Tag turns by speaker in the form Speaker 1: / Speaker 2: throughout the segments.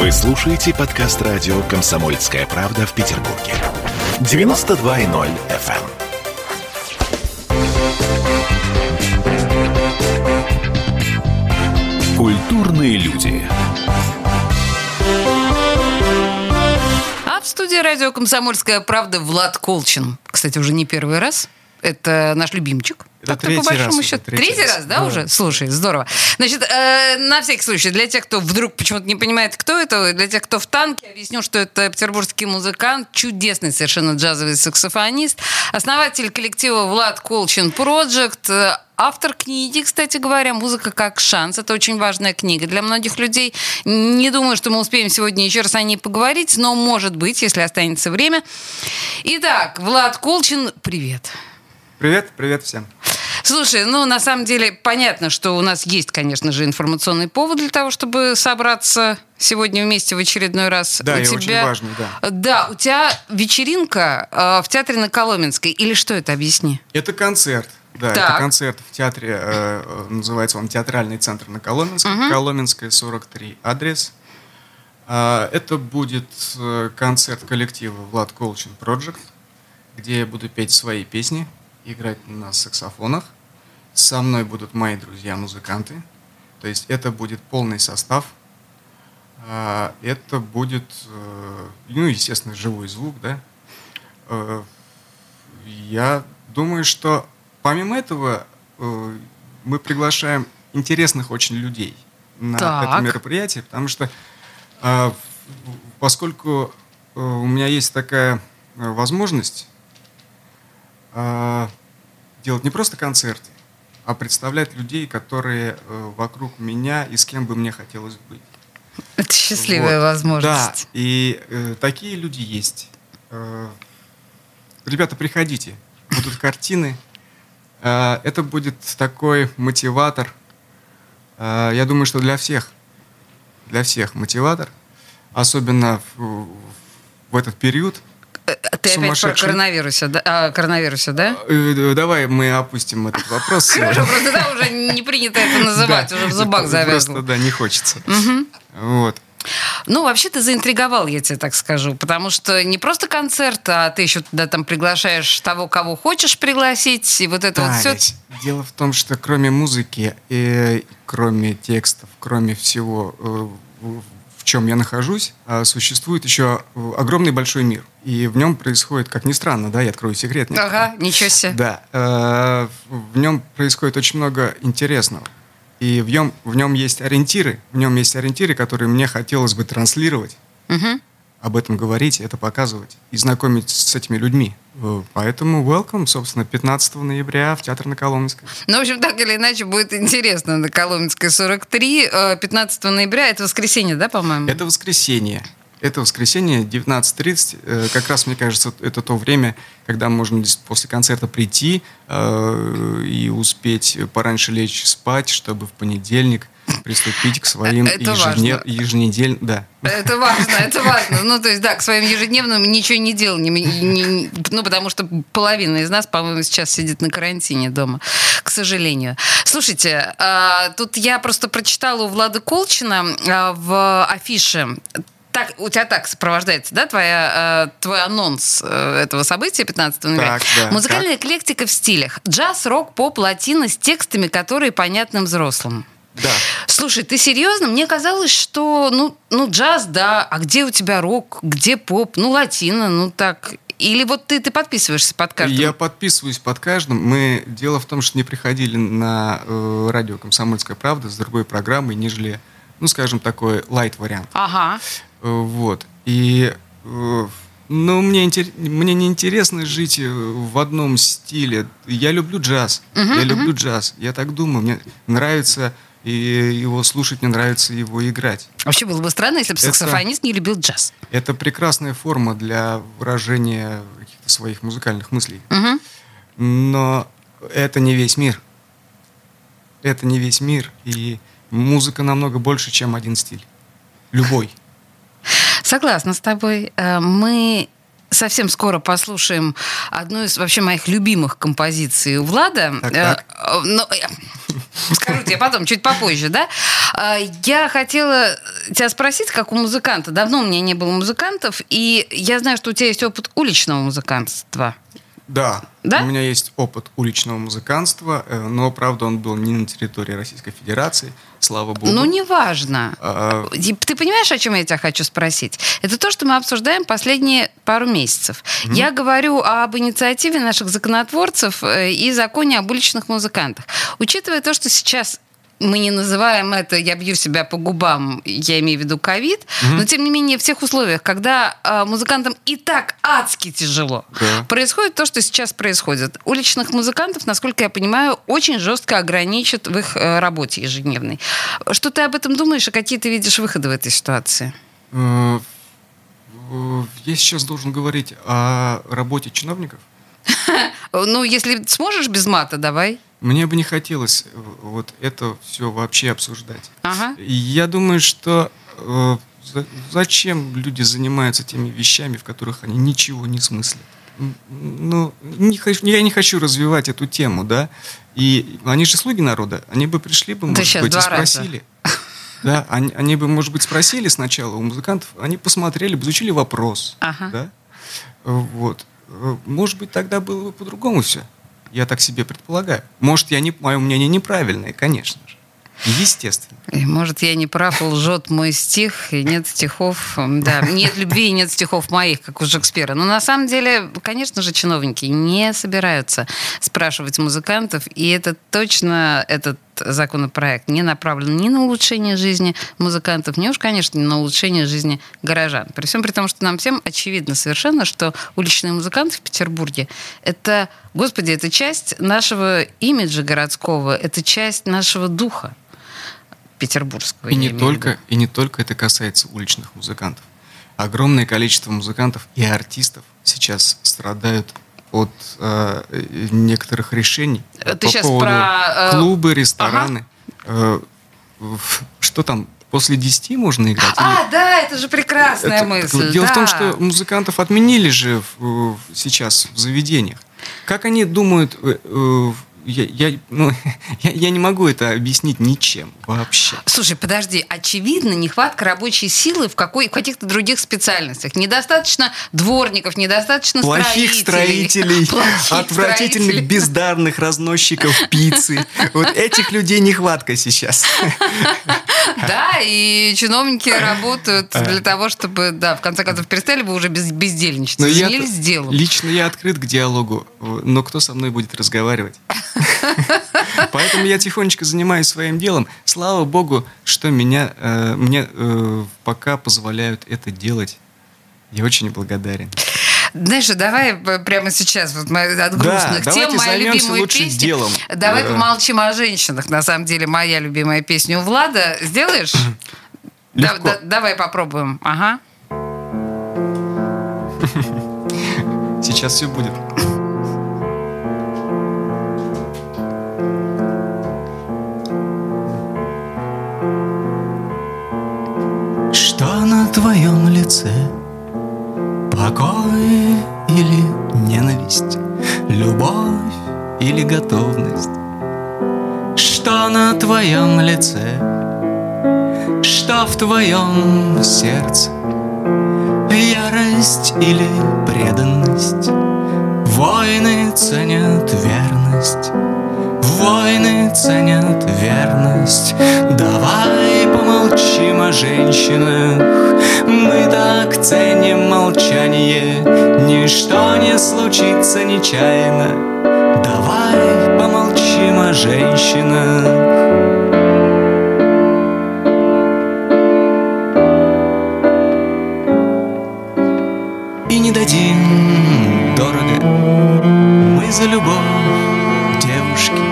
Speaker 1: Вы слушаете подкаст радио «Комсомольская правда» в Петербурге. 92.0 FM. Культурные люди.
Speaker 2: А в студии радио «Комсомольская правда» Влад Колчин. Кстати, уже не первый раз. Это наш любимчик. Так-то,
Speaker 3: третий
Speaker 2: по большому
Speaker 3: раз
Speaker 2: счету.
Speaker 3: третий
Speaker 2: Третий раз,
Speaker 3: раз,
Speaker 2: да,
Speaker 3: да.
Speaker 2: уже? Слушай, здорово. Значит, э, на всякий случай, для тех, кто вдруг почему-то не понимает, кто это, для тех, кто в танке, объясню, что это петербургский музыкант, чудесный совершенно джазовый саксофонист, основатель коллектива Влад Колчин Project, э, Автор книги, кстати говоря, «Музыка как шанс». Это очень важная книга для многих людей. Не думаю, что мы успеем сегодня еще раз о ней поговорить, но может быть, если останется время. Итак, Влад Колчин, привет.
Speaker 3: Привет, привет всем.
Speaker 2: Слушай, ну, на самом деле, понятно, что у нас есть, конечно же, информационный повод для того, чтобы собраться сегодня вместе в очередной раз.
Speaker 3: Да,
Speaker 2: у
Speaker 3: и
Speaker 2: тебя...
Speaker 3: очень важный, да.
Speaker 2: Да, у тебя вечеринка э, в театре на Коломенской. Или что это, объясни.
Speaker 3: Это концерт. Да,
Speaker 2: Так.
Speaker 3: это концерт в театре, э, э, называется он Театральный центр на Коломенской, Коломенская, 43, адрес. А, это будет э, концерт коллектива Влад Колчин Project, где я буду петь свои песни, играть на саксофонах. Со мной будут мои друзья-музыканты. То есть это будет полный состав. А, Это будет, э, ну, естественно, живой звук, да. Э, Я думаю, что помимо этого э, мы приглашаем интересных очень людей на
Speaker 2: Так.
Speaker 3: это мероприятие, потому что поскольку у меня есть такая возможность делать не просто концерты, а представлять людей, которые э, вокруг меня и с кем бы мне хотелось быть.
Speaker 2: Это счастливая
Speaker 3: Вот.
Speaker 2: возможность.
Speaker 3: Да, и э, такие люди есть. Э, ребята, приходите. Будут картины. Э, это будет такой мотиватор. Э, я думаю, что для всех. Для всех мотиватор. Особенно в, в этот период.
Speaker 2: Э, Ты опять про коронавирусе, да? А, коронавирусе, да?
Speaker 3: Э, давай мы опустим этот вопрос.
Speaker 2: Хорошо, просто да, уже не принято это называть,
Speaker 3: Да,
Speaker 2: уже в зубах
Speaker 3: это
Speaker 2: завязло.
Speaker 3: Просто, да, не хочется. Вот.
Speaker 2: Ну, вообще ты заинтриговал, я тебе так скажу, потому что не просто концерт, а ты еще туда там приглашаешь того, кого хочешь пригласить, и вот это вот все.
Speaker 3: Дело в том, что кроме музыки, э, кроме текстов, кроме всего, э, чем я нахожусь, э, существует еще э, огромный большой мир. И в нем происходит, как ни странно, да, я открою секрет. некоторый.
Speaker 2: Ага, ничего себе.
Speaker 3: Да, э, в нем происходит очень много интересного. И в нем, в нем есть ориентиры, в нем есть ориентиры, которые мне хотелось бы транслировать,
Speaker 2: Мгм.
Speaker 3: Об этом говорить, это показывать и знакомить с этими людьми. Э, Поэтому welcome, собственно, 15 ноября в Театр на Коломенской.
Speaker 2: Ну, в общем, так или иначе, будет интересно на Коломенской 43, э, 15 ноября, это воскресенье, да, по-моему?
Speaker 3: Это воскресенье. Это воскресенье, 19.30. Э, Как раз, мне кажется, это то время, когда можно после концерта прийти э, и успеть пораньше лечь спать, чтобы в понедельник приступить к своим
Speaker 2: Это важно.
Speaker 3: еженедельным... Да.
Speaker 2: Это важно, это важно. Ну, то есть, да, к своим ежедневным ничего не деланиям. Не- не- Ну, потому что половина из нас, по-моему, сейчас сидит на карантине дома, к сожалению. Слушайте, а, тут я просто прочитала у Влада Колчина а, в афише так, у тебя так сопровождается, да, твоя, э, твой анонс э, этого события 15 ноября?
Speaker 3: Так, да,
Speaker 2: Музыкальная эклектика в стилях. Джаз, рок, поп, латино с текстами, которые понятны взрослым.
Speaker 3: Да.
Speaker 2: Слушай, ты серьезно? Мне казалось, что ну, ну джаз, да, а где у тебя рок, где поп, ну латино, ну так. Или вот ты, ты подписываешься под каждым?
Speaker 3: Я подписываюсь под каждым. Мы дело в том, что не приходили на э, радио Комсомольская правда с другой программой, нежели, ну, скажем, такой лайт вариант.
Speaker 2: Ага.
Speaker 3: Э, Вот. И э, ну, мне, интер- мне не интересно жить э, в одном стиле. Я люблю джаз. я люблю джаз. Я так думаю. Мне нравится и его слушать, мне нравится его играть.
Speaker 2: Вообще было бы странно, если бы
Speaker 3: Это-
Speaker 2: саксофонист не любил джаз.
Speaker 3: Это прекрасная форма для выражения каких-то своих музыкальных мыслей.
Speaker 2: Мгм.
Speaker 3: Но это не весь мир. Это не весь мир. И музыка намного больше, чем один стиль. Любой.
Speaker 2: Согласна с тобой. Э, Мы совсем скоро послушаем одну из вообще моих любимых композиций у Влада.
Speaker 3: Так, так.
Speaker 2: э, но, э, Скажу тебе потом, чуть попозже, да? А, я хотела тебя спросить, как у музыканта. Давно у меня не было музыкантов, и я знаю, что у тебя есть опыт уличного музыкантства.
Speaker 3: Да,
Speaker 2: Да?
Speaker 3: у меня есть опыт уличного музыканства, э, но, правда, он был не на территории Российской Федерации, слава богу.
Speaker 2: Ну, неважно.
Speaker 3: А,
Speaker 2: И Ты понимаешь, о чем я тебя хочу спросить? Это то, что мы обсуждаем последние пару месяцев. Я говорю об инициативе наших законотворцев э, и законе об уличных музыкантах. Учитывая то, что сейчас мы не называем это, я бью себя по губам, я имею в виду ковид, но тем не менее в тех условиях, когда э, музыкантам и так адски тяжело,
Speaker 3: Да.
Speaker 2: происходит то, что сейчас происходит. Уличных музыкантов, насколько я понимаю, очень жестко ограничат в их э, работе ежедневной. Что ты об этом думаешь и какие ты видишь выходы в этой ситуации?
Speaker 3: э, э, Я сейчас должен говорить о работе чиновников.
Speaker 2: Ну, если сможешь без мата, давай.
Speaker 3: Мне бы не хотелось э, вот это все вообще обсуждать.
Speaker 2: Ага.
Speaker 3: Я думаю, что э, за- зачем люди занимаются теми вещами, в которых они ничего не смыслят? Ну, не хочу, я не хочу развивать эту тему, да. И они же слуги народа, они бы пришли бы, может
Speaker 2: щас
Speaker 3: быть, и
Speaker 2: два раза.
Speaker 3: спросили. Да, они, они бы, может быть, спросили сначала у музыкантов, они посмотрели изучили вопрос.
Speaker 2: Ага.
Speaker 3: Да? Вот. Э, Может быть, тогда было бы по-другому все. Я так себе предполагаю. Может, я не, мое мнение неправильное, конечно же. Естественно.
Speaker 2: И, может, я не прав, лжет мой стих, и нет стихов, да, нет любви и нет стихов моих, как у Шекспира. Но на самом деле, конечно же, чиновники не собираются спрашивать музыкантов, и это точно этот законопроект не направлен ни на улучшение жизни музыкантов, ни уж, конечно, не на улучшение жизни горожан. При всем при том, что нам всем очевидно совершенно, что уличные музыканты в Петербурге – это, господи, это часть нашего имиджа городского, это часть нашего духа петербургского.
Speaker 3: И не, только, и не только это касается уличных музыкантов. Огромное количество музыкантов и артистов сейчас страдают от э, некоторых решений.
Speaker 2: Э, ты
Speaker 3: по
Speaker 2: щас
Speaker 3: поводу
Speaker 2: про, э,
Speaker 3: клубы, рестораны. Э, в- что там, после 10 можно играть? Или-
Speaker 2: А, да, это же прекрасная
Speaker 3: Это-
Speaker 2: мысль.
Speaker 3: Дело в том,
Speaker 2: да.
Speaker 3: что музыкантов отменили же в- в- сейчас в заведениях. Как они думают, э, э, я, я, ну, я, я не могу это объяснить ничем вообще.
Speaker 2: Слушай, подожди, очевидно, нехватка рабочей силы в, какой, в каких-то других специальностях. Недостаточно дворников, недостаточно
Speaker 3: Плохих строителей,
Speaker 2: Плохих
Speaker 3: отвратительных
Speaker 2: строителей.
Speaker 3: бездарных разносчиков пиццы. Вот этих людей нехватка сейчас.
Speaker 2: Да, и чиновники работают
Speaker 3: А.
Speaker 2: для того, чтобы, да, в конце концов, перестали бы уже без, бездельничать. Занялись делом.
Speaker 3: лично я открыт к диалогу, но кто со мной будет разговаривать? Поэтому я тихонечко занимаюсь своим делом. Слава богу, что меня э, мне э, пока позволяют это делать. Я очень благодарен.
Speaker 2: Знаешь, давай прямо сейчас вот мы от грустных
Speaker 3: давайте
Speaker 2: тем моя
Speaker 3: лучше
Speaker 2: песню.
Speaker 3: делом.
Speaker 2: Давай
Speaker 3: Э.
Speaker 2: помолчим о женщинах. На самом деле, моя любимая песня у Влада. Сделаешь? Да- да- давай попробуем. Ага.
Speaker 3: Сейчас все будет. Твоем лице? Покой или ненависть? Любовь или готовность? Что на твоем лице? Что в твоем сердце? Ярость или преданность? Войны ценят верность Войны ценят верность Давай помолчим о женщинах Мы так ценим молчание Ничто не случится нечаянно Давай помолчим о женщинах и не дадим дорого. Мы за любовь девушки,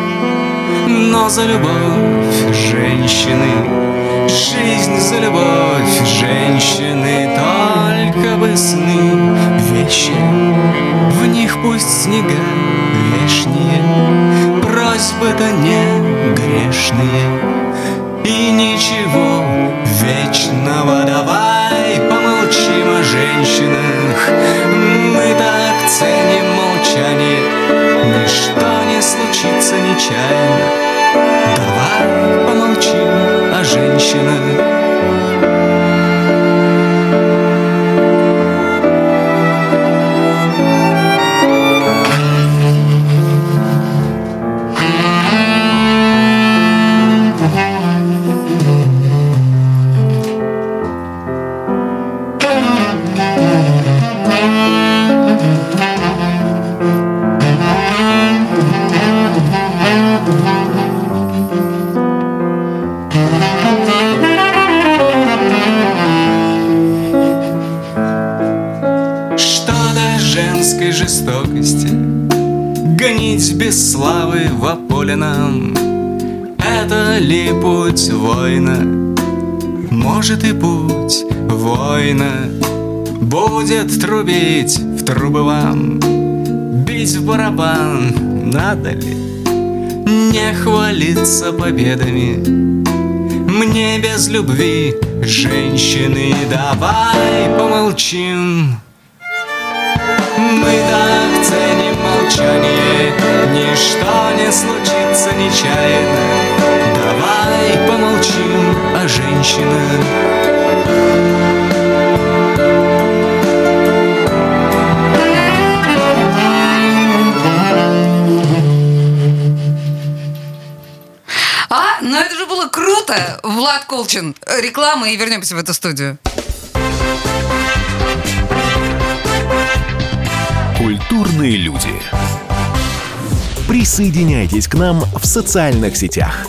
Speaker 3: но за любовь женщины. Жизнь за любовь просьбы-то не грешные. Ли путь воина? Может и путь воина Будет трубить в трубы вам Бить в барабан надо ли? Не хвалиться победами. Мне без любви Женщины, давай помолчим. Мы так ценим молчание. Ничто не случится нечаянно Давай помолчим о женщинах
Speaker 2: Но это же было круто! Влад Колчин. Реклама и вернемся в эту студию.
Speaker 1: Культурные люди. Присоединяйтесь к нам в социальных сетях.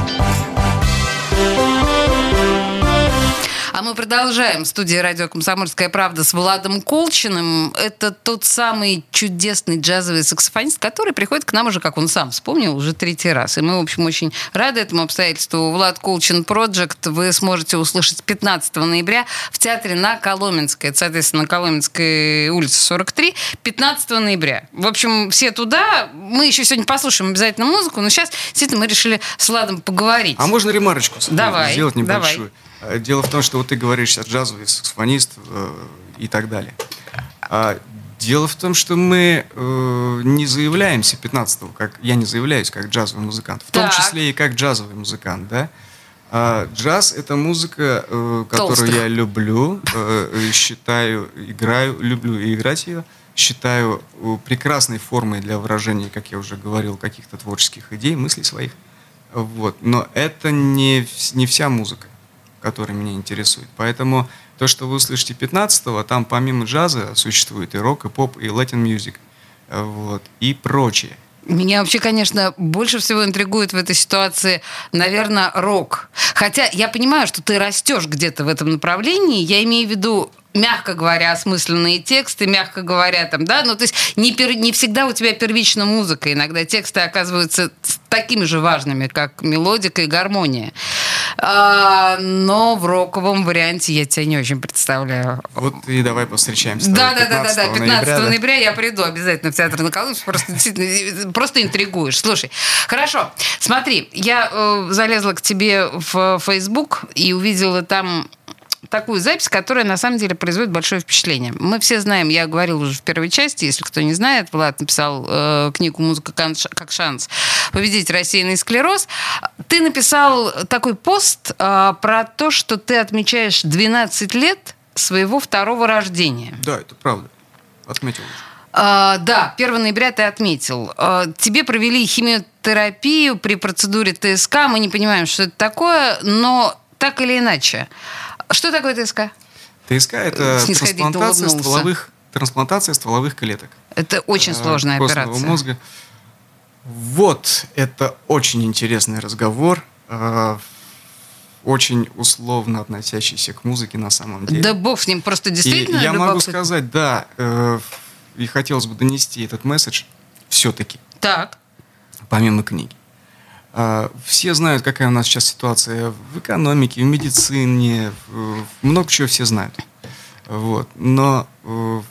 Speaker 2: А мы продолжаем. В студии радио «Комсомольская правда» с Владом Колчиным. Это тот самый чудесный джазовый саксофонист, который приходит к нам уже, как он сам вспомнил, уже третий раз. И мы, в общем, очень рады этому обстоятельству. Влад Колчин Project вы сможете услышать 15 ноября в театре на Коломенской. Это, соответственно, на Коломенской улице 43. 15 ноября. В общем, все туда. Мы еще сегодня послушаем обязательно музыку, но сейчас действительно мы решили с Владом поговорить.
Speaker 3: А можно ремарочку
Speaker 2: давай,
Speaker 3: сделать небольшую?
Speaker 2: Давай.
Speaker 3: Э, дело в том, что вот ты говоришь сейчас джазовый саксофонист э, и так далее. А дело в том, что мы э, не заявляемся 15-го, как я не заявляюсь как джазовый музыкант, в так. том числе и как джазовый музыкант, да. А джаз это музыка, э, которую Толстых. я люблю, э, считаю, играю, люблю играть ее, считаю э, прекрасной формой для выражения, как я уже говорил, каких-то творческих идей, мыслей своих. Вот. Но это не, не вся музыка который меня интересует. Поэтому то, что вы услышите 15-го, там помимо джаза существует и рок, и поп, и латин мьюзик, вот, и прочее.
Speaker 2: Меня вообще, конечно, больше всего интригует в этой ситуации, наверное, рок. Хотя я понимаю, что ты растешь где-то в этом направлении. Я имею в виду мягко говоря, осмысленные тексты, мягко говоря, там, да, ну, то есть не, пер, не всегда у тебя первична музыка, иногда тексты оказываются такими же важными, как мелодика и гармония. А, но в роковом варианте я тебя не очень представляю.
Speaker 3: Вот и давай повстречаемся.
Speaker 2: Да, да, да, да, да. 15 ноября, ноября я приду обязательно в театр на Колымск. Просто просто интригуешь. Слушай, хорошо. Смотри, я э, залезла к тебе в Facebook и увидела там такую запись, которая на самом деле производит большое впечатление. Мы все знаем, я говорил уже в первой части, если кто не знает, Влад написал э, книгу «Музыка как шанс. Победить рассеянный склероз». Ты написал такой пост э, про то, что ты отмечаешь 12 лет своего второго рождения.
Speaker 3: Да, это правда. Отметил.
Speaker 2: Uh, да, 1 ноября ты отметил. Uh, тебе провели химиотерапию при процедуре ТСК. Мы не понимаем, что это такое, но так или иначе. Что такое ТСК?
Speaker 3: ТСК – это трансплантация стволовых, трансплантация стволовых клеток.
Speaker 2: Это очень э, сложная операция.
Speaker 3: мозга. Вот, это очень интересный разговор, э, очень условно относящийся к музыке на самом деле.
Speaker 2: Да бог с ним, просто действительно
Speaker 3: и Я могу сказать, да, э, и хотелось бы донести этот месседж все-таки.
Speaker 2: Так.
Speaker 3: Помимо книги. А, все знают, какая у нас сейчас ситуация в экономике, в медицине, много чего все знают. Вот. Но э,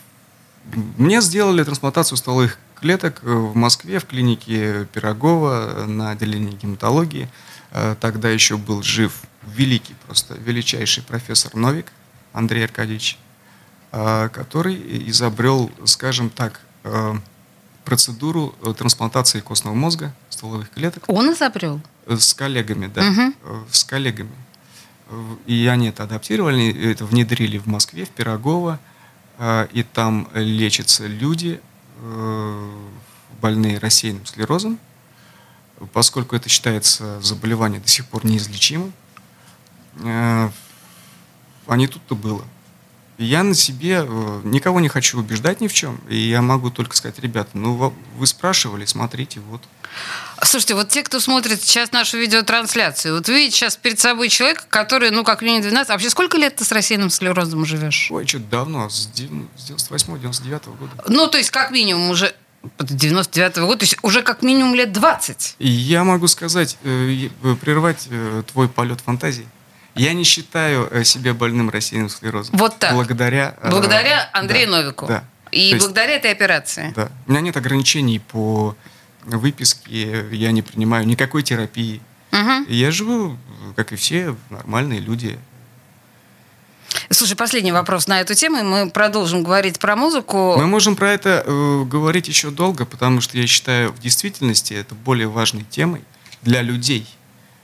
Speaker 3: мне сделали трансплантацию стволовых клеток в Москве, в клинике Пирогова на отделении гематологии. Э, тогда еще был жив великий, просто величайший профессор Новик Андрей Аркадьевич, э, который изобрел, скажем так, процедуру трансплантации костного мозга стволовых клеток.
Speaker 2: Он изобрел?
Speaker 3: Э, с коллегами, да. Угу. С коллегами. И они это адаптировали, это внедрили в Москве, в Пирогово. И там лечатся люди, больные рассеянным склерозом, поскольку это считается заболевание до сих пор неизлечимым. э, а не тут-то было. Я на себе э, никого не хочу убеждать ни в чем. И я могу только сказать, ребята, ну вы спрашивали, смотрите, вот.
Speaker 2: Слушайте, вот те, кто смотрит сейчас нашу видеотрансляцию, вот видите сейчас перед собой человека, который, ну, как минимум 12... А вообще сколько лет ты с рассеянным склерозом живешь?
Speaker 3: Ой, что-то давно, с 98-99 года.
Speaker 2: Ну, то есть как минимум уже 99 -го года, то есть уже как минимум лет 20.
Speaker 3: Я могу сказать, э, э, прервать твой полет фантазии. Я не считаю себя больным рассеянным склерозом.
Speaker 2: Вот так.
Speaker 3: Благодаря...
Speaker 2: Благодаря Андрею да, Новику.
Speaker 3: Да.
Speaker 2: И есть, благодаря этой операции.
Speaker 3: Да. У меня нет ограничений по выписке, я не принимаю никакой терапии. Угу. Я живу, как и все нормальные люди.
Speaker 2: Слушай, последний вопрос на эту тему, и мы продолжим говорить про музыку.
Speaker 3: Мы можем про это э, говорить еще долго, потому что я считаю, в действительности это более важной темой для людей – Э,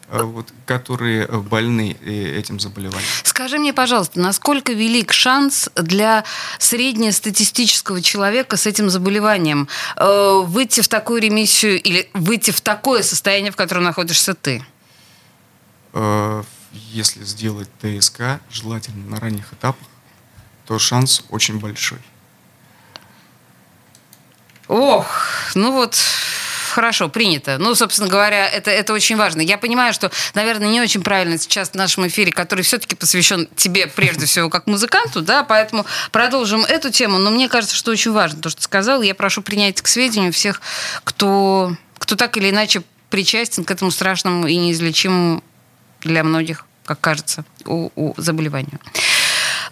Speaker 3: вот, которые больны э, этим заболеванием.
Speaker 2: Скажи мне, пожалуйста, насколько велик шанс для среднестатистического человека с этим заболеванием э, выйти в такую ремиссию или выйти в такое состояние, в котором находишься ты?
Speaker 3: Э, если сделать ТСК, желательно на ранних этапах, то шанс очень большой.
Speaker 2: Ох, ну вот хорошо, принято. Ну, собственно говоря, это, это очень важно. Я понимаю, что, наверное, не очень правильно сейчас в нашем эфире, который все-таки посвящен тебе прежде всего как музыканту, да, поэтому продолжим эту тему. Но мне кажется, что очень важно то, что ты сказал. Я прошу принять к сведению всех, кто, кто так или иначе причастен к этому страшному и неизлечимому для многих, как кажется, у, у заболеванию.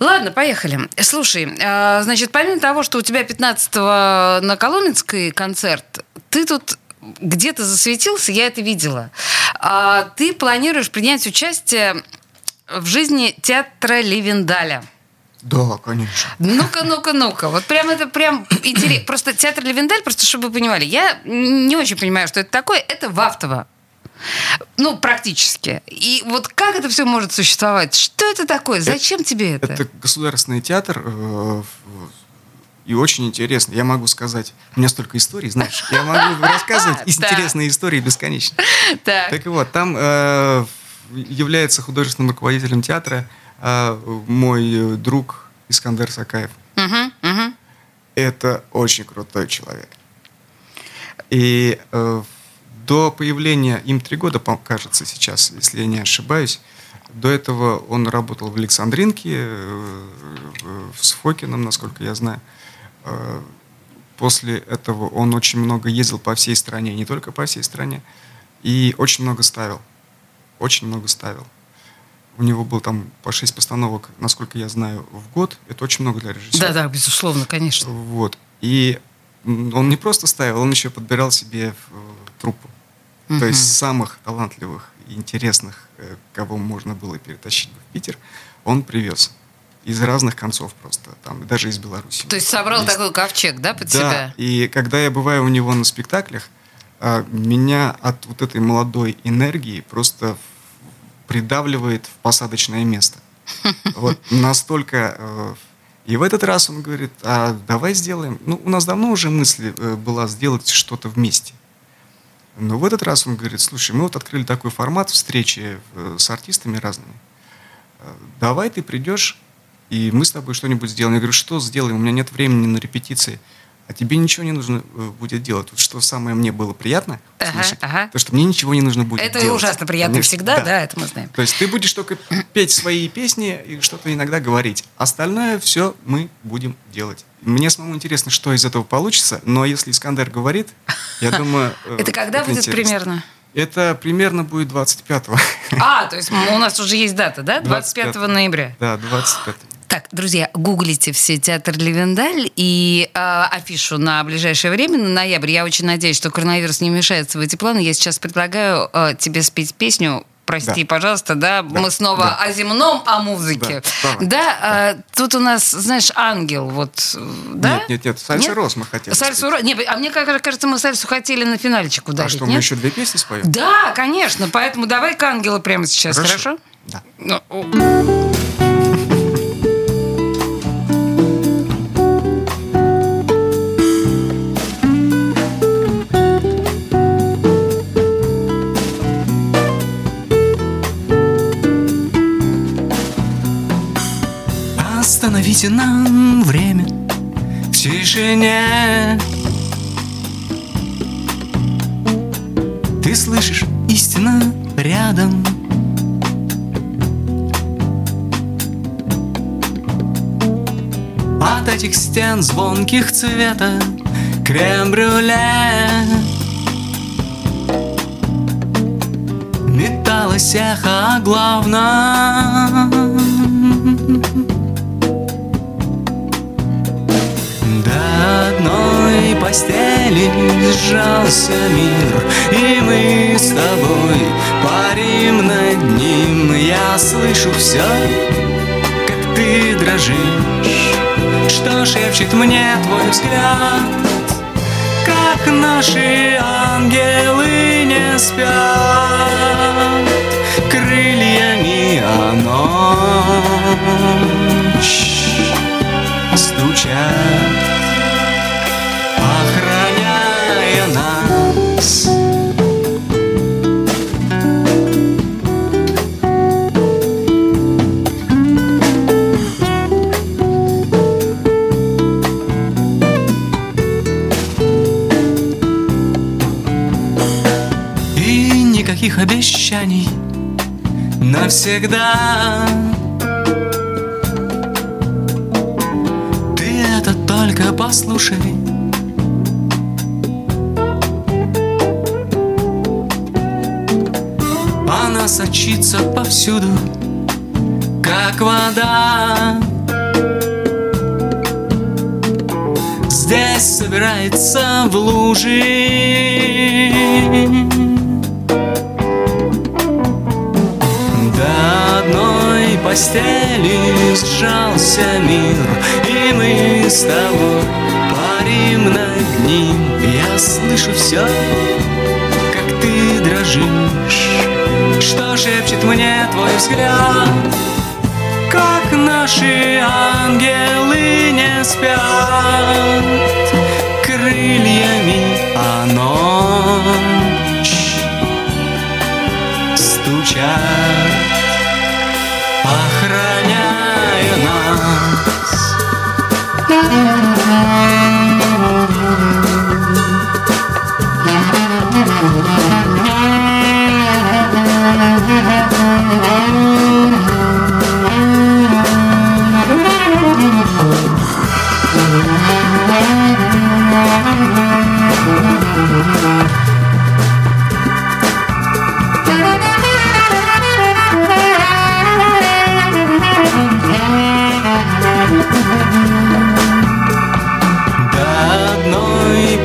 Speaker 2: Ладно, поехали. Слушай, а, значит, помимо того, что у тебя 15-го на Коломенской концерт, ты тут где-то засветился, я это видела. А ты планируешь принять участие в жизни театра Левендаля.
Speaker 3: Да, конечно.
Speaker 2: Ну-ка, ну-ка, ну-ка. Вот прям это прям интересно. Просто театр Левендаль, просто чтобы вы понимали, я не очень понимаю, что это такое. Это Вахтово. Ну, практически. И вот как это все может существовать? Что это такое? Зачем это, тебе это?
Speaker 3: Это государственный театр э, и очень интересно. Я могу сказать, у меня столько историй, знаешь, я могу рассказывать интересные истории бесконечно. Так вот, там э, является художественным руководителем театра э, мой друг Искандер Сакаев. Это очень крутой человек. И э, до появления им три года, кажется, сейчас, если я не ошибаюсь, до этого он работал в Александринке, с Фокином, насколько я знаю. Э, после этого он очень много ездил по всей стране, не только по всей стране, и очень много ставил. Очень много ставил. У него было там по шесть постановок, насколько я знаю, в год. Это очень много для режиссера.
Speaker 2: Да, да, безусловно, конечно.
Speaker 3: Вот. И он не просто ставил, он еще подбирал себе э, труппу. Угу. То есть самых талантливых и интересных, э, кого можно было перетащить в Питер, он привез из разных концов просто, там, даже из Беларуси.
Speaker 2: То есть собрал есть. такой ковчег, да, под да, себя?
Speaker 3: и когда я бываю у него на спектаклях, а, меня от вот этой молодой энергии просто придавливает в посадочное место. Вот настолько... Э, и в этот раз он говорит, а давай сделаем... Ну, у нас давно уже мысль э, была сделать что-то вместе. Но в этот раз он говорит, слушай, мы вот открыли такой формат встречи э, с артистами разными. Давай ты придешь и мы с тобой что-нибудь сделаем. Я говорю, что сделаем? У меня нет времени на репетиции. А тебе ничего не нужно э, будет делать. Вот что самое мне было приятно ага, слышать, ага. то, что мне ничего не нужно будет
Speaker 2: это
Speaker 3: делать.
Speaker 2: Это ужасно приятно Конечно, всегда, да. да, это мы знаем.
Speaker 3: То есть ты будешь только петь свои песни и что-то иногда говорить. Остальное все мы будем делать. Мне самому интересно, что из этого получится, но если Искандер говорит, я думаю...
Speaker 2: Э, это когда будет примерно?
Speaker 3: Это примерно будет 25-го.
Speaker 2: А, то есть у нас уже есть дата, да? 25, 25 ноября.
Speaker 3: Да, 25.
Speaker 2: Так, друзья, гуглите все театр Левендаль и э, афишу на ближайшее время, на ноябрь. Я очень надеюсь, что коронавирус не вмешается в эти планы. Я сейчас предлагаю э, тебе спеть песню прости, да. пожалуйста, да, да, мы снова да. о земном, о музыке. Да, да, да. А, тут у нас, знаешь, ангел, вот, да?
Speaker 3: Нет, нет, нет, сальсу нет? Рос мы хотели.
Speaker 2: Сальсу Рос, нет, а мне кажется, мы сальсу хотели на финальчик ударить, А
Speaker 3: что,
Speaker 2: нет?
Speaker 3: мы еще две песни споем?
Speaker 2: Да, конечно, поэтому давай-ка ангела прямо сейчас, хорошо? хорошо?
Speaker 3: Да. Ну, истина время в тишине. Ты слышишь, истина рядом. От этих стен звонких цвета крем-брюле Металось эхо о главном постели сжался мир И мы с тобой парим над ним. Я слышу все, как ты дрожишь. Что шепчет мне твой взгляд? Как наши ангелы не спят? Крыльями о ночь. Стучат обещаний навсегда. Ты это только послушай. Она сочится повсюду, как вода. Здесь собирается в лужи. Постели сжался мир, И мы с тобой парим над ним. Я слышу все, как ты дрожишь, Что шепчет мне твой взгляд, Как наши ангелы не спят? Крыльями о ночь стучат, охраняя нас. До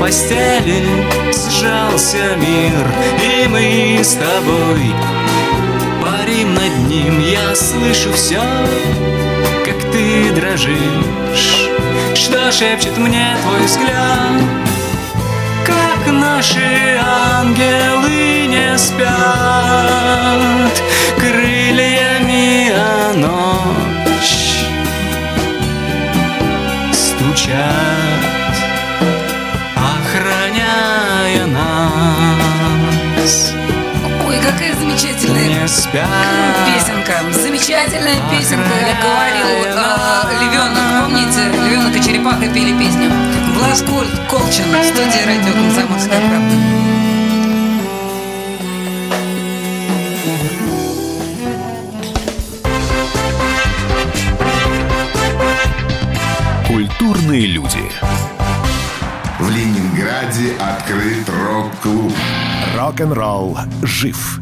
Speaker 3: постели сжался мир, И мы с тобой парим над ним. Я слышу все, как ты дрожишь, Что шепчет мне твой взгляд, Как наши ангелы не спят? Крыльями о ночь стучат,
Speaker 2: какая замечательная
Speaker 3: Не спят.
Speaker 2: песенка. Замечательная песенка, как говорил э, Левенок. Помните, Левенок и Черепаха пели песню. Влас Кольт, Колчин, студия радио «Комсомольская правда».
Speaker 1: Культурные люди.
Speaker 4: В Ленинграде открыт рок-клуб.
Speaker 1: Рок-н-ролл жив.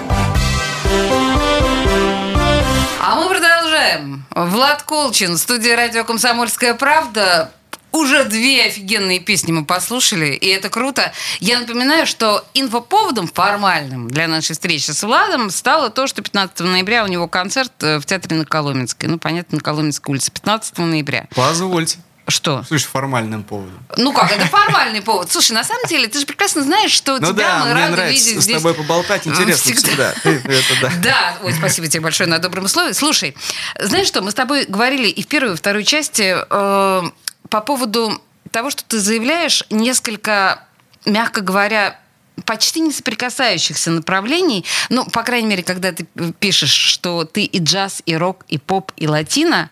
Speaker 2: Влад Колчин, студия радио «Комсомольская правда». Уже две офигенные песни мы послушали, и это круто. Я напоминаю, что инфоповодом формальным для нашей встречи с Владом стало то, что 15 ноября у него концерт э, в театре на Коломенской. Ну, понятно, на Коломенской улице. 15 ноября.
Speaker 3: Позвольте.
Speaker 2: Что?
Speaker 3: Слушай, формальным поводом.
Speaker 2: Ну как, это формальный повод. Слушай, на самом деле, ты же прекрасно знаешь, что
Speaker 3: Ну
Speaker 2: тебя
Speaker 3: да,
Speaker 2: мы
Speaker 3: мне
Speaker 2: рады
Speaker 3: нравится
Speaker 2: видеть
Speaker 3: с
Speaker 2: здесь.
Speaker 3: тобой поболтать, интересно
Speaker 2: Всегда.
Speaker 3: всегда. Это да.
Speaker 2: Да, ой, спасибо тебе большое на добром слове. Слушай, знаешь что, мы с тобой говорили и в первой, и второй части э, по поводу того, что ты заявляешь несколько, мягко говоря, почти не соприкасающихся направлений, ну, по крайней мере, когда ты пишешь, что ты и джаз, и рок, и поп, и латино,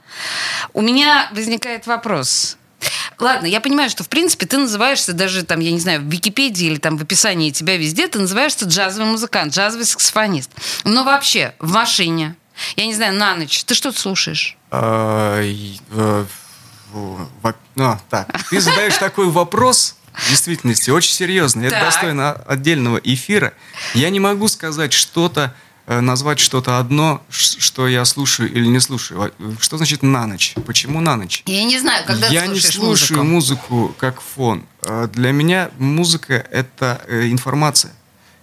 Speaker 2: у меня возникает вопрос. Ладно, я понимаю, что, в принципе, ты называешься даже, там, я не знаю, в Википедии или там в описании тебя везде, ты называешься джазовый музыкант, джазовый саксофонист. Но вообще, в машине, я не знаю, на ночь, ты что слушаешь?
Speaker 3: А, э, ну, так, ты задаешь такой вопрос, в действительности, очень серьезный. Это достойно отдельного эфира. Я не могу сказать что-то, э, назвать что-то одно, что я слушаю или не слушаю. Во- Что значит на ночь? Почему на ночь?
Speaker 2: Я не знаю, когда
Speaker 3: я
Speaker 2: ты
Speaker 3: не слушаю
Speaker 2: музыку.
Speaker 3: музыку как фон. А Для меня музыка это э, информация.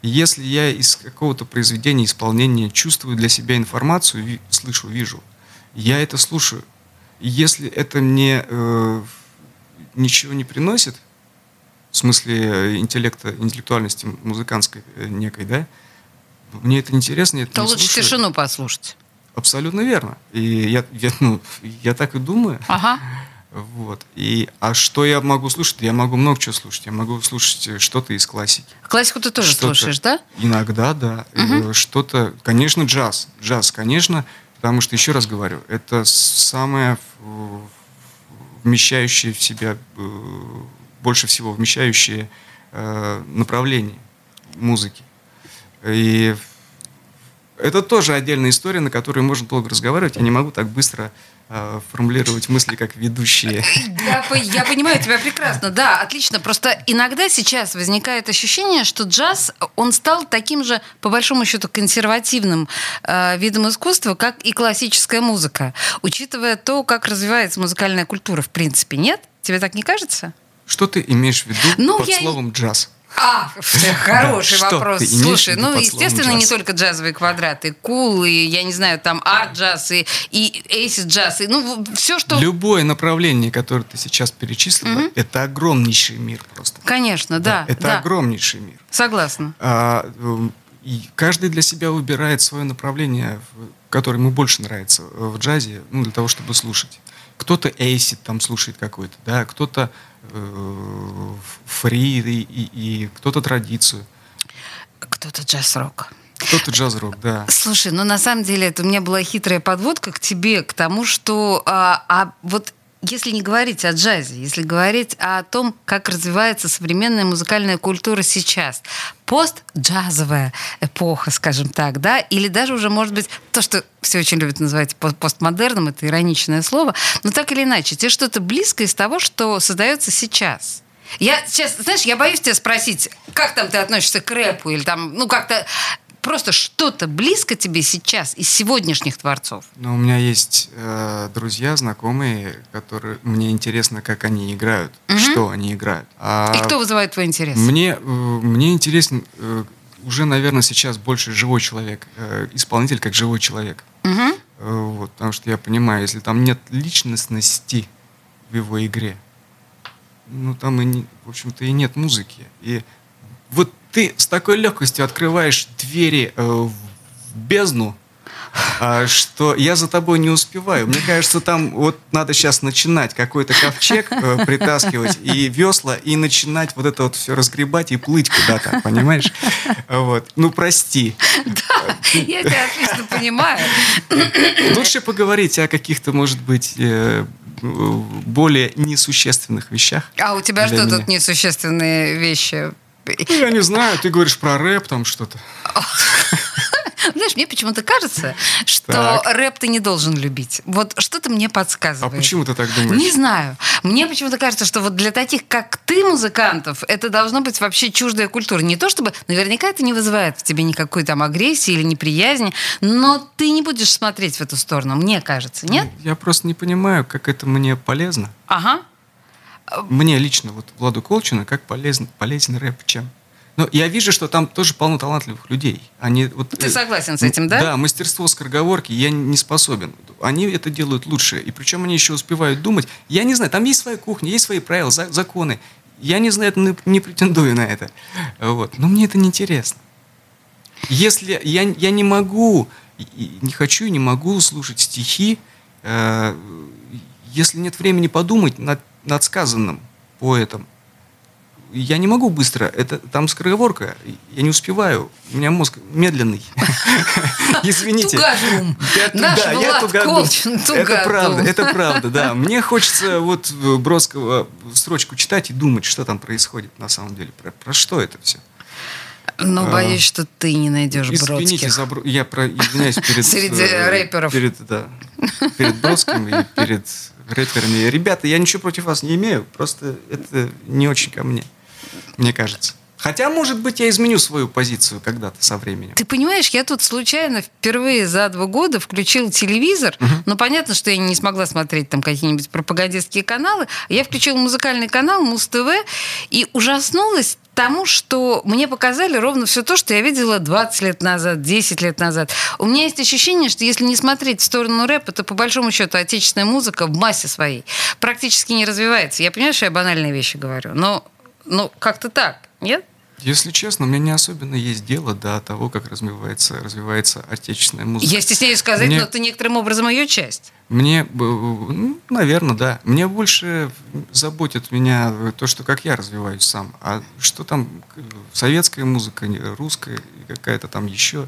Speaker 3: Если я из какого-то произведения, исполнения чувствую для себя информацию, слышу, вижу, я это слушаю. Если это мне э, ничего не приносит, в смысле э, интеллекта, интеллектуальности музыкантской э, некой, да, мне это интересно, я это
Speaker 2: То лучше
Speaker 3: слушаю.
Speaker 2: тишину послушать.
Speaker 3: Абсолютно верно. И я, я, ну, я так и думаю.
Speaker 2: Ага.
Speaker 3: Вот. И, а что я могу слушать? Я могу много чего слушать. Я могу слушать э, что-то из классики.
Speaker 2: Классику ты тоже
Speaker 3: Что-то-
Speaker 2: слушаешь, да?
Speaker 3: Иногда, да. Э, Что-то, конечно, джаз. Джаз, конечно, потому что, еще раз говорю, это самое вмещающее в себя, больше всего вмещающее э, направление музыки. И это тоже отдельная история, на которую можно долго разговаривать. Я не могу так быстро э, формулировать мысли, как ведущие.
Speaker 2: Я, я понимаю тебя прекрасно, да, отлично. Просто иногда сейчас возникает ощущение, что джаз, он стал таким же, по большому счету, консервативным э, видом искусства, как и классическая музыка. Учитывая то, как развивается музыкальная культура, в принципе, нет? Тебе так не кажется?
Speaker 3: Что ты имеешь в виду
Speaker 2: Ну,
Speaker 3: под
Speaker 2: я-
Speaker 3: словом джаз?
Speaker 2: А, хороший
Speaker 3: Что
Speaker 2: вопрос. Слушай, ну, естественно,
Speaker 3: словом
Speaker 2: не
Speaker 3: джаз?
Speaker 2: только джазовые квадраты, кул, и, я не знаю, там арт-джаз, и, и эйсид джаз, и, ну, все, что...
Speaker 3: Любое направление, которое ты сейчас перечислила, это огромнейший мир просто.
Speaker 2: Конечно, да,
Speaker 3: это
Speaker 2: да.
Speaker 3: огромнейший мир.
Speaker 2: Согласна.
Speaker 3: А, эм, и каждый для себя выбирает свое направление, которое ему больше нравится э, в джазе, ну, для того, чтобы слушать. Кто-то эйсид там слушает какой-то, да, кто-то фри и, и- и кто-то традицию,
Speaker 2: Кто-то джаз-рок.
Speaker 3: кто-то джаз-рок, да.
Speaker 2: Слушай, ну на самом деле это у меня была хитрая подводка к тебе, к тому, что а, а вот если не говорить о джазе, если говорить о том, как развивается современная музыкальная культура сейчас, постджазовая эпоха, скажем так, да, или даже уже, может быть, то, что все очень любят называть по- постмодерном, это ироничное слово, но так или иначе, тебе что-то близкое из того, что создается сейчас. Я сейчас, знаешь, я боюсь тебя спросить, как там ты относишься к рэпу или там, ну как-то просто что-то близко тебе сейчас из сегодняшних творцов?
Speaker 3: Но у меня есть э, друзья, знакомые, которые мне интересно, как они играют, что они играют. А
Speaker 2: И кто вызывает твой интерес?
Speaker 3: Мне, э, мне интересен э, уже, наверное, сейчас больше живой человек, э, исполнитель как живой человек.
Speaker 2: Мгм.
Speaker 3: Э, вот, потому что я понимаю, если там нет личностности в его игре, ну там и, не- в общем-то, и нет музыки. И вот ты с такой легкостью открываешь двери э, в бездну, а, что я за тобой не успеваю. Мне кажется, там вот надо сейчас начинать какой-то ковчег э, притаскивать и весла, и начинать вот это вот все разгребать и плыть куда-то, понимаешь? Вот. Ну, прости.
Speaker 2: Я тебя отлично понимаю.
Speaker 3: Лучше поговорить о каких-то, может быть, э, более несущественных вещах.
Speaker 2: А у тебя что
Speaker 3: меня.
Speaker 2: тут несущественные вещи?
Speaker 3: Ну, я не знаю, ты говоришь про рэп, там что-то.
Speaker 2: Знаешь, мне почему-то кажется, что
Speaker 3: Так.
Speaker 2: рэп ты не должен любить. Вот что-то мне
Speaker 3: А
Speaker 2: подсказывает.
Speaker 3: почему ты так думаешь?
Speaker 2: Не знаю. Мне почему-то кажется, что вот для таких, как ты, музыкантов, это должно быть вообще чуждая культура. Не то чтобы... Наверняка это не вызывает в тебе никакой там агрессии или неприязни, но ты не будешь смотреть в эту сторону, мне кажется, нет?
Speaker 3: Я просто не понимаю, как это мне полезно.
Speaker 2: Ага.
Speaker 3: Мне лично, вот Владу Колчина, как полезен, полезен рэп, чем? Но я вижу, что там тоже полно талантливых людей. Они, вот,
Speaker 2: Ты
Speaker 3: э,
Speaker 2: согласен с этим, да?
Speaker 3: Да, мастерство скороговорки я не способен. Они это делают лучше. И причем они еще успевают думать. Я не знаю, там есть своя кухня, есть свои правила, за- законы. Я не знаю, не, претендую на это. Вот. Но мне это не интересно. Если я, я не могу, не хочу и не могу слушать стихи, э, если нет времени подумать над, над сказанным поэтом, я не могу быстро. Это там скороговорка. Я не успеваю. У меня мозг медленный. Извините.
Speaker 2: Тугодум.
Speaker 3: Я ту-
Speaker 2: Наш
Speaker 3: да, я
Speaker 2: Влад
Speaker 3: тугодум.
Speaker 2: Колчин
Speaker 3: Это правда, это правда, да. Мне хочется вот Бродского строчку читать и думать, что там происходит на самом деле. Про, что это все?
Speaker 2: Но боюсь, что ты не найдешь
Speaker 3: Извините,
Speaker 2: Бродских.
Speaker 3: за Бро- я про... извиняюсь перед...
Speaker 2: Среди
Speaker 3: э,
Speaker 2: рэперов.
Speaker 3: Перед, да, перед Бродским и перед рэперами. Ребята, я ничего против вас не имею, просто это не очень ко мне, мне кажется. Хотя, может быть, я изменю свою позицию когда-то со временем.
Speaker 2: Ты понимаешь, я тут случайно впервые за два года включил телевизор, но понятно, что я не смогла смотреть там какие-нибудь пропагандистские каналы. Я включила музыкальный канал Муз-ТВ и ужаснулась тому, что мне показали ровно все то, что я видела 20 лет назад, 10 лет назад. У меня есть ощущение, что если не смотреть в сторону рэпа, то по большому счету отечественная музыка в массе своей практически не развивается. Я понимаю, что я банальные вещи говорю, но ну, как-то так, нет?
Speaker 3: Если честно, у меня не особенно есть дело до того, как развивается, развивается отечественная музыка.
Speaker 2: Я стесняюсь сказать,
Speaker 3: Мне-
Speaker 2: но ты некоторым образом ее часть.
Speaker 3: Мне, наверное, да. Мне больше заботит меня то, что как я развиваюсь сам. А что там э, советская музыка, русская, какая-то там еще.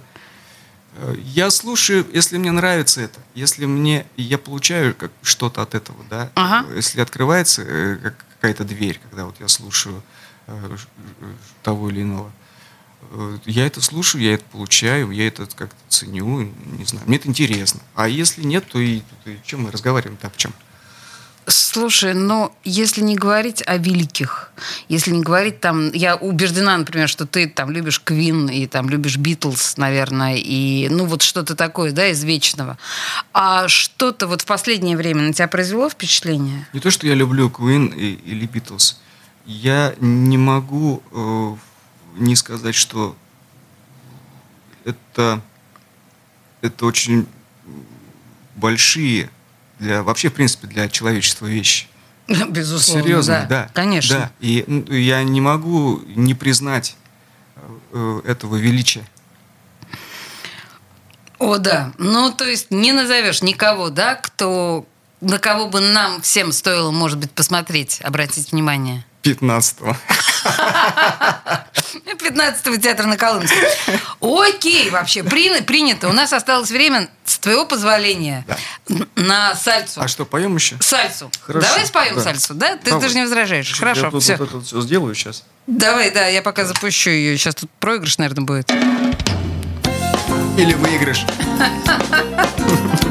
Speaker 3: Э, Я слушаю, если мне нравится это, если мне я получаю как что-то от этого, да.
Speaker 2: Ага.
Speaker 3: Если открывается э, как- какая-то дверь, когда вот я слушаю того или иного. Э, Я это слушаю, я это получаю, я это как-то ценю, не знаю, мне это интересно. А если нет, то и, то и чем мы разговариваем-то об чем?
Speaker 2: Слушай, но если не говорить о великих, если не говорить там, я убеждена, например, что ты там любишь Квин и там любишь Битлз, наверное, и ну вот что-то такое, да, из вечного. А что-то вот в последнее время на тебя произвело впечатление?
Speaker 3: Не то, что я люблю Queen и, или Beatles, я не могу э, не сказать, что это, это очень большие для вообще, в принципе, для человечества вещи.
Speaker 2: Безусловно,
Speaker 3: Серьезно,
Speaker 2: да,
Speaker 3: да.
Speaker 2: конечно.
Speaker 3: Да. И м, я не могу не признать э, этого величия.
Speaker 2: О, да. Ну, то есть не назовешь никого, да, кто на кого бы нам всем стоило, может быть, посмотреть, обратить внимание.
Speaker 3: 15-го.
Speaker 2: 15-го театра на Колымском. Окей, вообще, при- принято. У нас осталось время, с твоего позволения, н- на сальсу.
Speaker 3: А что, поем еще?
Speaker 2: Сальсу.
Speaker 3: Хорошо,
Speaker 2: Давай споем
Speaker 3: да.
Speaker 2: сальсу, да? Ты,
Speaker 3: Давай.
Speaker 2: ты же не возражаешь. Хорошо,
Speaker 3: я тут
Speaker 2: все.
Speaker 3: вот это все сделаю сейчас.
Speaker 2: Давай, да, я пока запущу ее. Сейчас тут проигрыш, наверное, будет.
Speaker 3: Или выигрыш.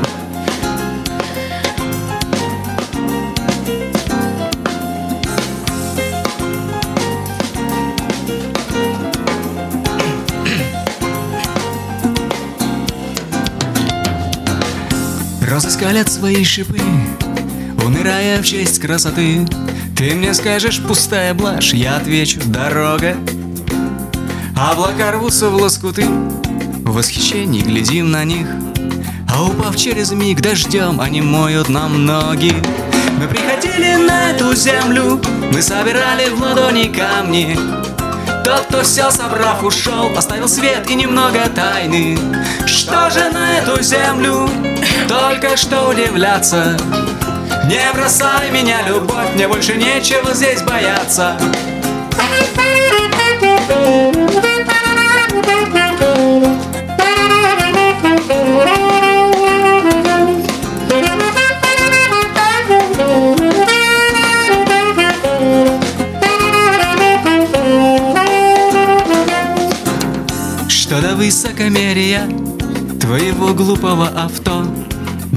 Speaker 5: Розы скалят свои шипы, умирая в честь красоты. Ты мне скажешь, пустая блажь, я отвечу, дорога. Облака рвутся в лоскуты, в восхищении глядим на них. А упав через миг дождем, они моют нам ноги. Мы приходили на эту землю, мы собирали в ладони камни. Тот, кто сел, собрав, ушел, оставил свет и немного тайны. Что же на эту землю только что удивляться? Не бросай меня, любовь, мне больше нечего здесь бояться. Что-то высоко
Speaker 3: высокомерия Твоего глупого авто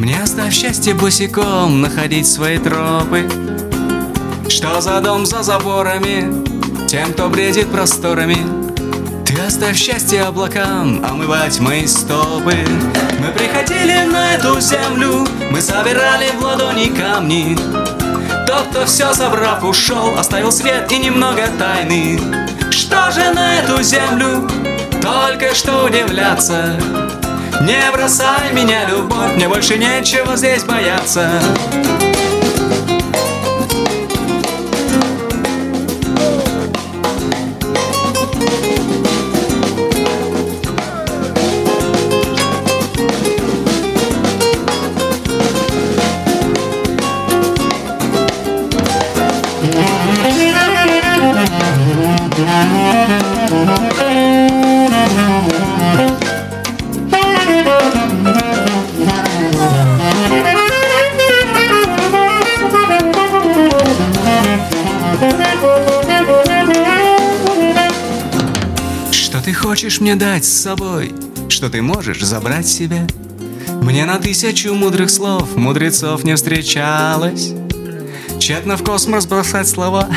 Speaker 3: Мне оставь счастье босиком Находить свои тропы. Что за дом за заборами Тем, кто бредит просторами. Ты оставь счастье облакам Омывать мои стопы. Мы приходили на эту землю Мы собирали в ладони камни. Тот, кто все забрав, ушел Оставил свет и немного тайны. Что же на эту землю Только что удивляться Не бросай меня, любовь Мне больше нечего здесь бояться Хочешь мне дать с собой? Что ты можешь забрать себе? Мне на тысячу мудрых слов Мудрецов не встречалось. Тщетно в космос бросать слова.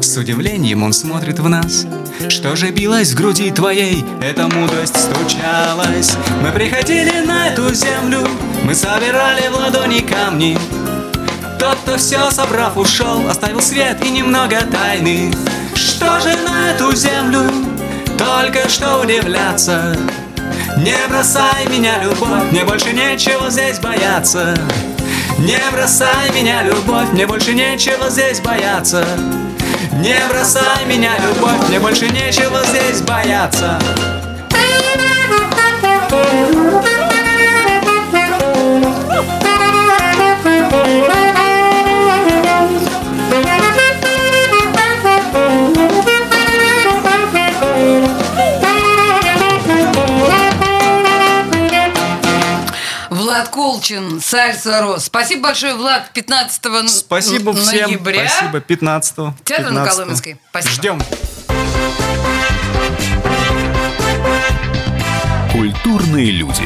Speaker 3: С удивлением он смотрит в нас. Что же билось в груди твоей? Эта мудрость стучалась. Мы приходили на эту землю. Мы собирали в ладони камни. Тот, кто все собрав, ушел Оставил свет и немного тайны. Что же на эту землю Только что удивляться. Не бросай меня, любовь Мне больше нечего здесь бояться. Не бросай меня, любовь Мне больше нечего здесь бояться. Не бросай меня, любовь Мне больше нечего здесь бояться
Speaker 2: Колчин, Сальса Рос. Спасибо большое, Влад, 15 н-
Speaker 6: Спасибо всем.
Speaker 2: ноября.
Speaker 6: Спасибо. 15
Speaker 2: Театр на Коломенской. Спасибо.
Speaker 6: Ждем.
Speaker 1: Культурные люди.